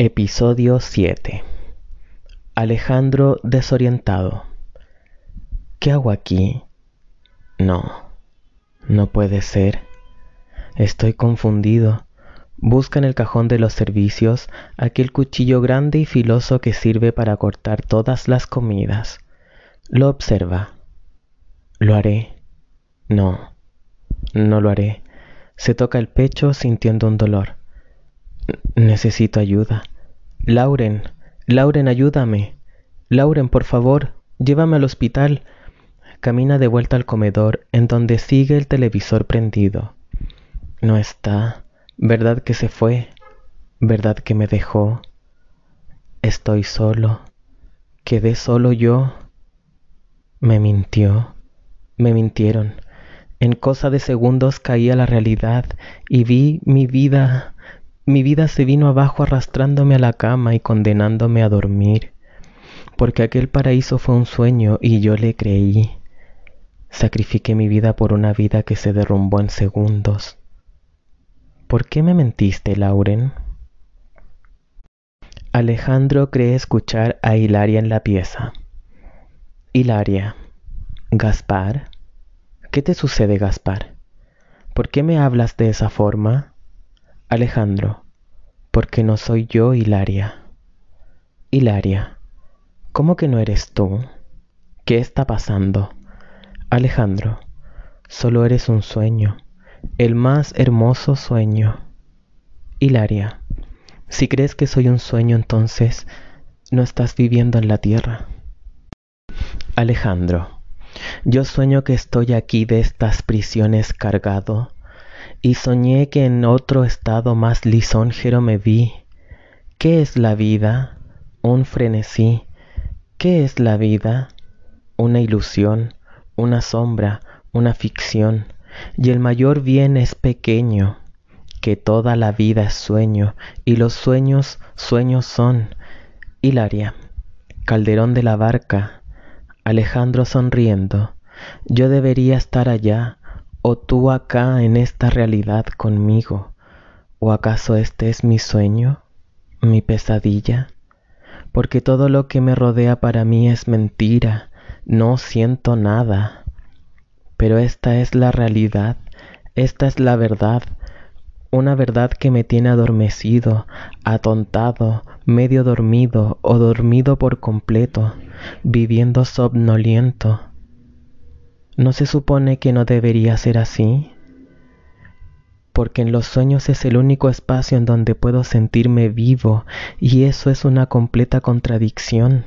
Episodio 7 Alejandro desorientado. ¿Qué hago aquí? No, no puede ser. Estoy confundido. Busca en el cajón de los servicios aquel cuchillo grande y filoso que sirve para cortar todas las comidas. Lo observa. Lo haré. No, no lo haré. Se toca el pecho sintiendo un dolor. Necesito ayuda. Lauren, Lauren, ayúdame. Lauren, por favor, llévame al hospital. Camina de vuelta al comedor, en donde sigue el televisor prendido. No está. ¿Verdad que se fue? ¿Verdad que me dejó? Estoy solo. Quedé solo yo. Me mintió. Me mintieron. En cosa de segundos caí a la realidad y vi mi vida mi vida se vino abajo arrastrándome a la cama y condenándome a dormir, porque aquel paraíso fue un sueño y yo le creí. Sacrifiqué mi vida por una vida que se derrumbó en segundos. ¿Por qué me mentiste, Lauren? Alejandro cree escuchar a Hilaria en la pieza. Hilaria. Gaspar. ¿Qué te sucede, Gaspar? ¿Por qué me hablas de esa forma? Alejandro, porque no soy yo Hilaria. Hilaria, ¿cómo que no eres tú? ¿Qué está pasando? Alejandro, solo eres un sueño, el más hermoso sueño. Hilaria, si crees que soy un sueño, entonces no estás viviendo en la tierra. Alejandro, yo sueño que estoy aquí de estas prisiones cargado y soñé que en otro estado más lisonjero me vi. ¿Qué es la vida? Un frenesí. ¿Qué es la vida? Una ilusión, una sombra, una ficción. Y el mayor bien es pequeño, que toda la vida es sueño, y los sueños, sueños son. Hilaria, Calderón de la barca, Alejandro sonriendo, yo debería estar allá, o tú acá en esta realidad conmigo, o acaso este es mi sueño, mi pesadilla, porque todo lo que me rodea para mí es mentira, no siento nada, pero esta es la realidad, esta es la verdad, una verdad que me tiene adormecido, atontado, medio dormido o dormido por completo, viviendo somnoliento ¿No se supone que no debería ser así? Porque en los sueños es el único espacio en donde puedo sentirme vivo y eso es una completa contradicción.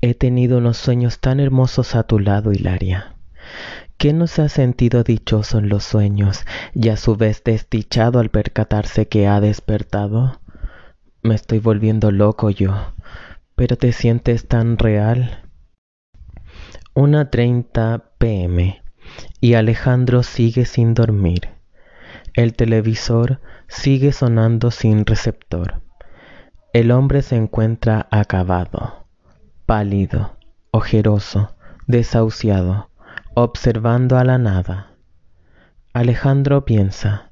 He tenido unos sueños tan hermosos a tu lado, Hilaria. ¿Qué no se ha sentido dichoso en los sueños y a su vez desdichado al percatarse que ha despertado? Me estoy volviendo loco yo, pero te sientes tan real. Una treinta pm y Alejandro sigue sin dormir. El televisor sigue sonando sin receptor. El hombre se encuentra acabado, pálido, ojeroso, desahuciado, observando a la nada. Alejandro piensa,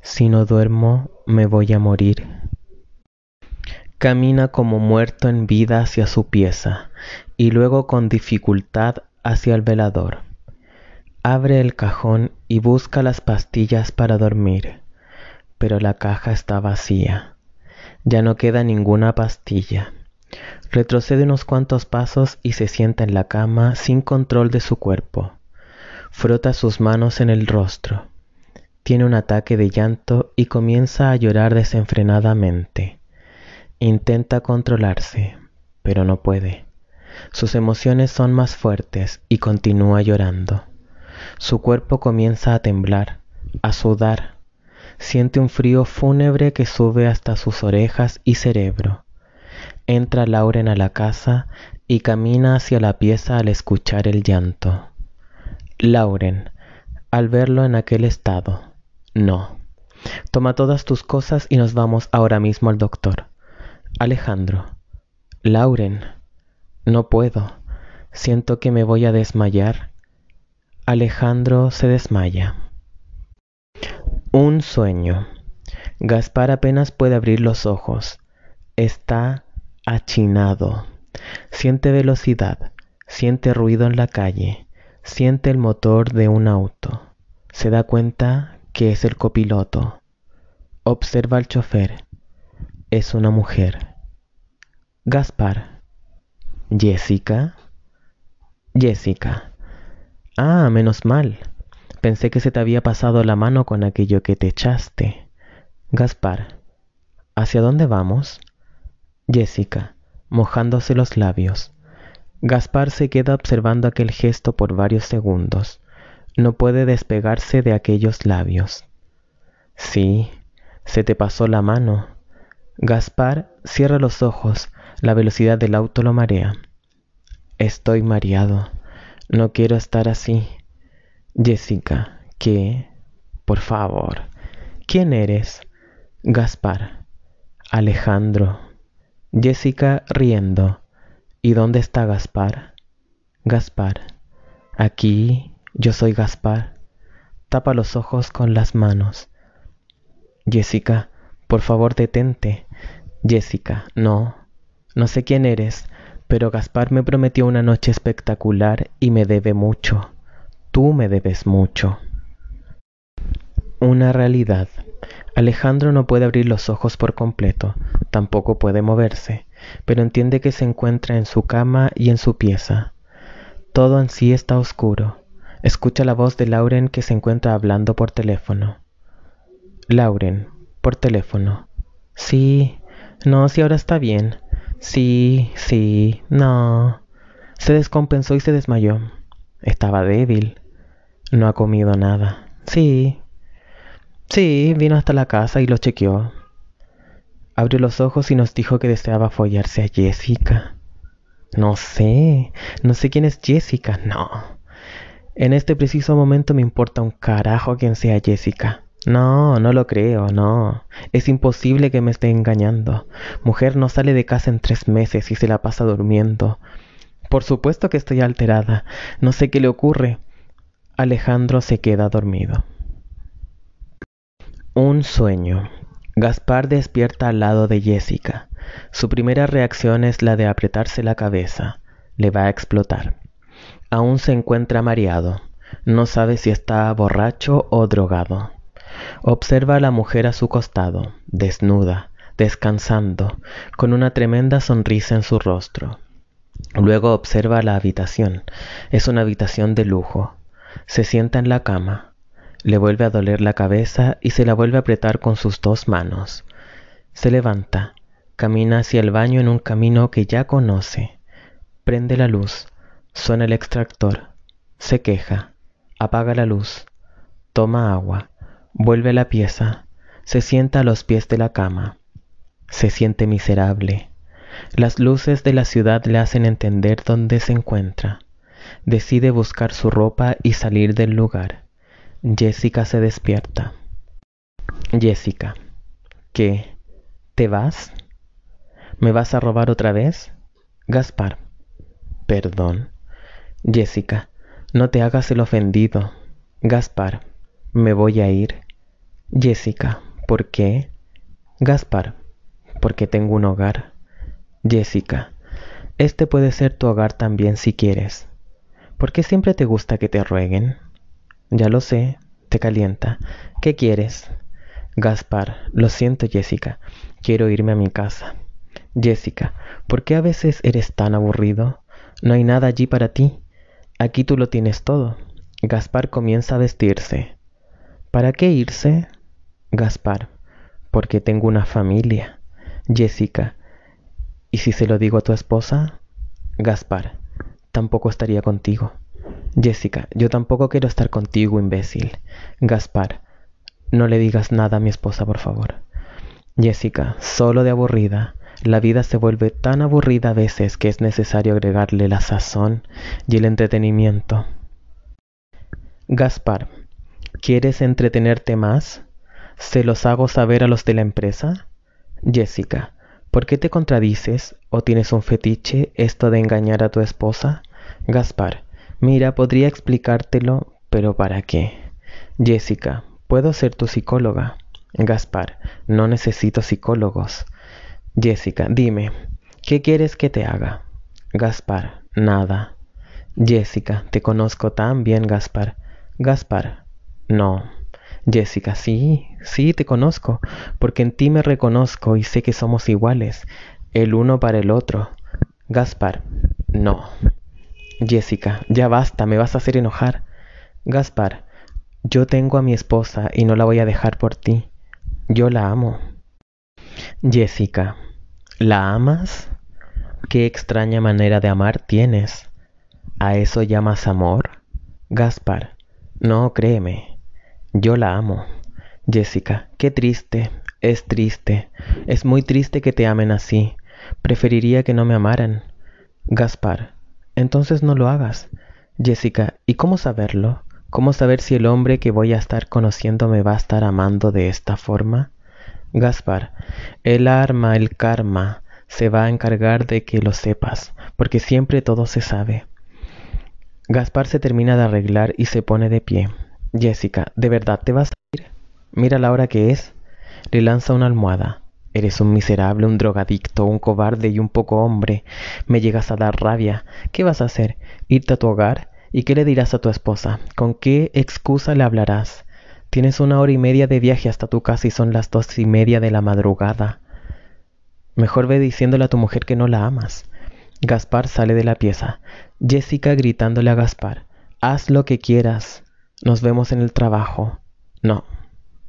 si no duermo me voy a morir. Camina como muerto en vida hacia su pieza y luego con dificultad hacia el velador. Abre el cajón y busca las pastillas para dormir, pero la caja está vacía. Ya no queda ninguna pastilla. Retrocede unos cuantos pasos y se sienta en la cama sin control de su cuerpo. Frota sus manos en el rostro. Tiene un ataque de llanto y comienza a llorar desenfrenadamente. Intenta controlarse, pero no puede. Sus emociones son más fuertes y continúa llorando. Su cuerpo comienza a temblar, a sudar. Siente un frío fúnebre que sube hasta sus orejas y cerebro. Entra Lauren a la casa y camina hacia la pieza al escuchar el llanto. Lauren, al verlo en aquel estado, no. Toma todas tus cosas y nos vamos ahora mismo al doctor. Alejandro. Lauren. No puedo. Siento que me voy a desmayar. Alejandro se desmaya. Un sueño. Gaspar apenas puede abrir los ojos. Está achinado. Siente velocidad, siente ruido en la calle, siente el motor de un auto. Se da cuenta que es el copiloto. Observa al chofer. Es una mujer. Gaspar. Jessica. Jessica. Ah, menos mal. Pensé que se te había pasado la mano con aquello que te echaste. Gaspar. ¿Hacia dónde vamos? Jessica, mojándose los labios. Gaspar se queda observando aquel gesto por varios segundos. No puede despegarse de aquellos labios. Sí, se te pasó la mano. Gaspar cierra los ojos. La velocidad del auto lo marea. Estoy mareado. No quiero estar así. Jessica, ¿qué? Por favor. ¿Quién eres? Gaspar. Alejandro. Jessica riendo. ¿Y dónde está Gaspar? Gaspar. Aquí yo soy Gaspar. Tapa los ojos con las manos. Jessica, por favor detente. Jessica, no. No sé quién eres, pero Gaspar me prometió una noche espectacular y me debe mucho. Tú me debes mucho. Una realidad. Alejandro no puede abrir los ojos por completo, tampoco puede moverse, pero entiende que se encuentra en su cama y en su pieza. Todo en sí está oscuro. Escucha la voz de Lauren que se encuentra hablando por teléfono. Lauren, por teléfono. Sí, no, si ahora está bien. Sí, sí, no. Se descompensó y se desmayó. Estaba débil. No ha comido nada. Sí. Sí, vino hasta la casa y lo chequeó. Abrió los ojos y nos dijo que deseaba follarse a Jessica. No sé, no sé quién es Jessica, no. En este preciso momento me importa un carajo quién sea Jessica. No, no lo creo, no. Es imposible que me esté engañando. Mujer no sale de casa en tres meses y se la pasa durmiendo. Por supuesto que estoy alterada. No sé qué le ocurre. Alejandro se queda dormido. Un sueño. Gaspar despierta al lado de Jessica. Su primera reacción es la de apretarse la cabeza. Le va a explotar. Aún se encuentra mareado. No sabe si está borracho o drogado. Observa a la mujer a su costado, desnuda, descansando, con una tremenda sonrisa en su rostro. Luego observa la habitación. Es una habitación de lujo. Se sienta en la cama. Le vuelve a doler la cabeza y se la vuelve a apretar con sus dos manos. Se levanta, camina hacia el baño en un camino que ya conoce. Prende la luz, suena el extractor, se queja, apaga la luz, toma agua, Vuelve a la pieza, se sienta a los pies de la cama. Se siente miserable. Las luces de la ciudad le hacen entender dónde se encuentra. Decide buscar su ropa y salir del lugar. Jessica se despierta. Jessica, ¿qué? ¿Te vas? ¿Me vas a robar otra vez? Gaspar, perdón. Jessica, no te hagas el ofendido. Gaspar, me voy a ir. Jessica, ¿por qué? Gaspar, porque tengo un hogar. Jessica, este puede ser tu hogar también si quieres. ¿Por qué siempre te gusta que te rueguen? Ya lo sé, te calienta. ¿Qué quieres? Gaspar, lo siento Jessica, quiero irme a mi casa. Jessica, ¿por qué a veces eres tan aburrido? No hay nada allí para ti. Aquí tú lo tienes todo. Gaspar comienza a vestirse. ¿Para qué irse? Gaspar, porque tengo una familia. Jessica, ¿y si se lo digo a tu esposa? Gaspar, tampoco estaría contigo. Jessica, yo tampoco quiero estar contigo, imbécil. Gaspar, no le digas nada a mi esposa, por favor. Jessica, solo de aburrida. La vida se vuelve tan aburrida a veces que es necesario agregarle la sazón y el entretenimiento. Gaspar, ¿quieres entretenerte más? ¿Se los hago saber a los de la empresa? Jessica, ¿por qué te contradices o tienes un fetiche esto de engañar a tu esposa? Gaspar, mira, podría explicártelo, pero ¿para qué? Jessica, ¿puedo ser tu psicóloga? Gaspar, no necesito psicólogos. Jessica, dime, ¿qué quieres que te haga? Gaspar, nada. Jessica, te conozco tan bien, Gaspar. Gaspar, no. Jessica, sí, sí, te conozco, porque en ti me reconozco y sé que somos iguales, el uno para el otro. Gaspar, no. Jessica, ya basta, me vas a hacer enojar. Gaspar, yo tengo a mi esposa y no la voy a dejar por ti. Yo la amo. Jessica, ¿la amas? Qué extraña manera de amar tienes. ¿A eso llamas amor? Gaspar, no, créeme. Yo la amo. Jessica, qué triste, es triste, es muy triste que te amen así. Preferiría que no me amaran. Gaspar, entonces no lo hagas. Jessica, ¿y cómo saberlo? ¿Cómo saber si el hombre que voy a estar conociendo me va a estar amando de esta forma? Gaspar, el arma, el karma, se va a encargar de que lo sepas, porque siempre todo se sabe. Gaspar se termina de arreglar y se pone de pie. Jessica, ¿de verdad te vas a ir? Mira la hora que es. Le lanza una almohada. Eres un miserable, un drogadicto, un cobarde y un poco hombre. Me llegas a dar rabia. ¿Qué vas a hacer? ¿Irte a tu hogar? ¿Y qué le dirás a tu esposa? ¿Con qué excusa le hablarás? Tienes una hora y media de viaje hasta tu casa y son las dos y media de la madrugada. Mejor ve diciéndole a tu mujer que no la amas. Gaspar sale de la pieza. Jessica gritándole a Gaspar. Haz lo que quieras. Nos vemos en el trabajo. No,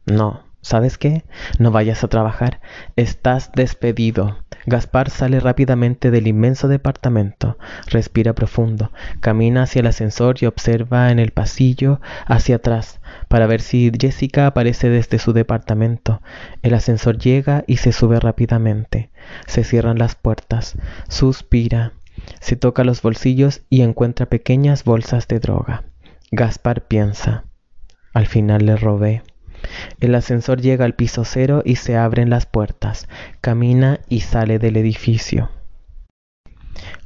no. ¿Sabes qué? No vayas a trabajar. Estás despedido. Gaspar sale rápidamente del inmenso departamento, respira profundo, camina hacia el ascensor y observa en el pasillo hacia atrás para ver si Jessica aparece desde su departamento. El ascensor llega y se sube rápidamente. Se cierran las puertas. Suspira. Se toca los bolsillos y encuentra pequeñas bolsas de droga. Gaspar piensa. Al final le robé. El ascensor llega al piso cero y se abren las puertas. Camina y sale del edificio.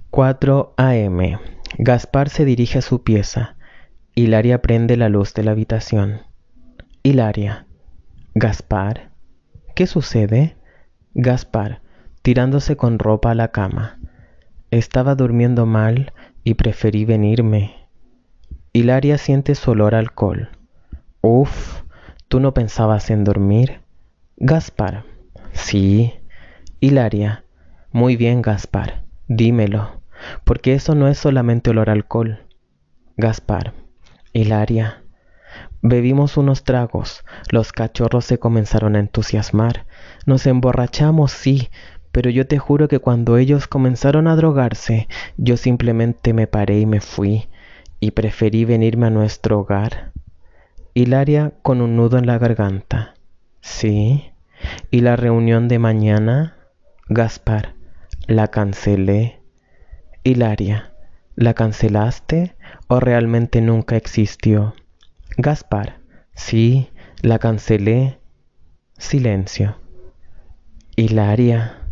4 a.m. Gaspar se dirige a su pieza. Hilaria prende la luz de la habitación. Hilaria. Gaspar. ¿Qué sucede? Gaspar, tirándose con ropa a la cama. Estaba durmiendo mal y preferí venirme. Hilaria siente su olor alcohol. Uf, ¿Tú no pensabas en dormir? Gaspar. Sí. Hilaria. Muy bien, Gaspar. Dímelo. Porque eso no es solamente olor alcohol. Gaspar. Hilaria. Bebimos unos tragos. Los cachorros se comenzaron a entusiasmar. Nos emborrachamos, sí, pero yo te juro que cuando ellos comenzaron a drogarse, yo simplemente me paré y me fui, y preferí venirme a nuestro hogar. Hilaria con un nudo en la garganta. Sí. ¿Y la reunión de mañana? Gaspar. La cancelé. Hilaria. ¿La cancelaste o realmente nunca existió? Gaspar. Sí, la cancelé. Silencio. Hilaria.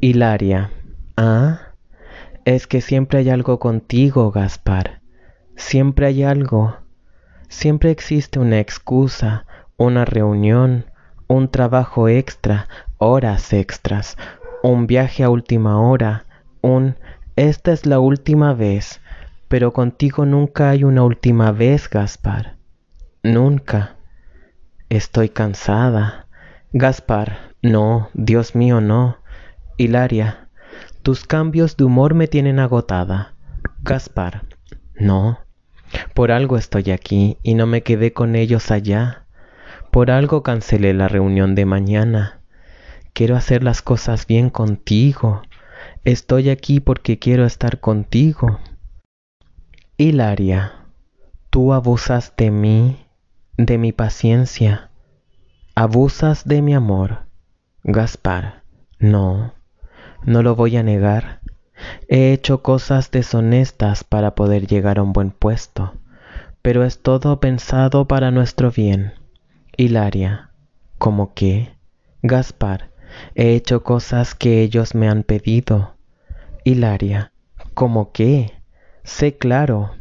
Hilaria. Ah, es que siempre hay algo contigo, Gaspar. Siempre hay algo. Siempre existe una excusa, una reunión, un trabajo extra, horas extras, un viaje a última hora, un esta es la última vez, pero contigo nunca hay una última vez, Gaspar. Nunca. Estoy cansada. Gaspar, no, Dios mío, no. Hilaria, tus cambios de humor me tienen agotada. Gaspar, no. Por algo estoy aquí y no me quedé con ellos allá. Por algo cancelé la reunión de mañana. Quiero hacer las cosas bien contigo. Estoy aquí porque quiero estar contigo. Hilaria, tú abusas de mí, de mi paciencia. Abusas de mi amor. Gaspar, no, no lo voy a negar. He hecho cosas deshonestas para poder llegar a un buen puesto, pero es todo pensado para nuestro bien. Hilaria, ¿cómo qué? Gaspar, he hecho cosas que ellos me han pedido. Hilaria, ¿cómo qué? Sé claro,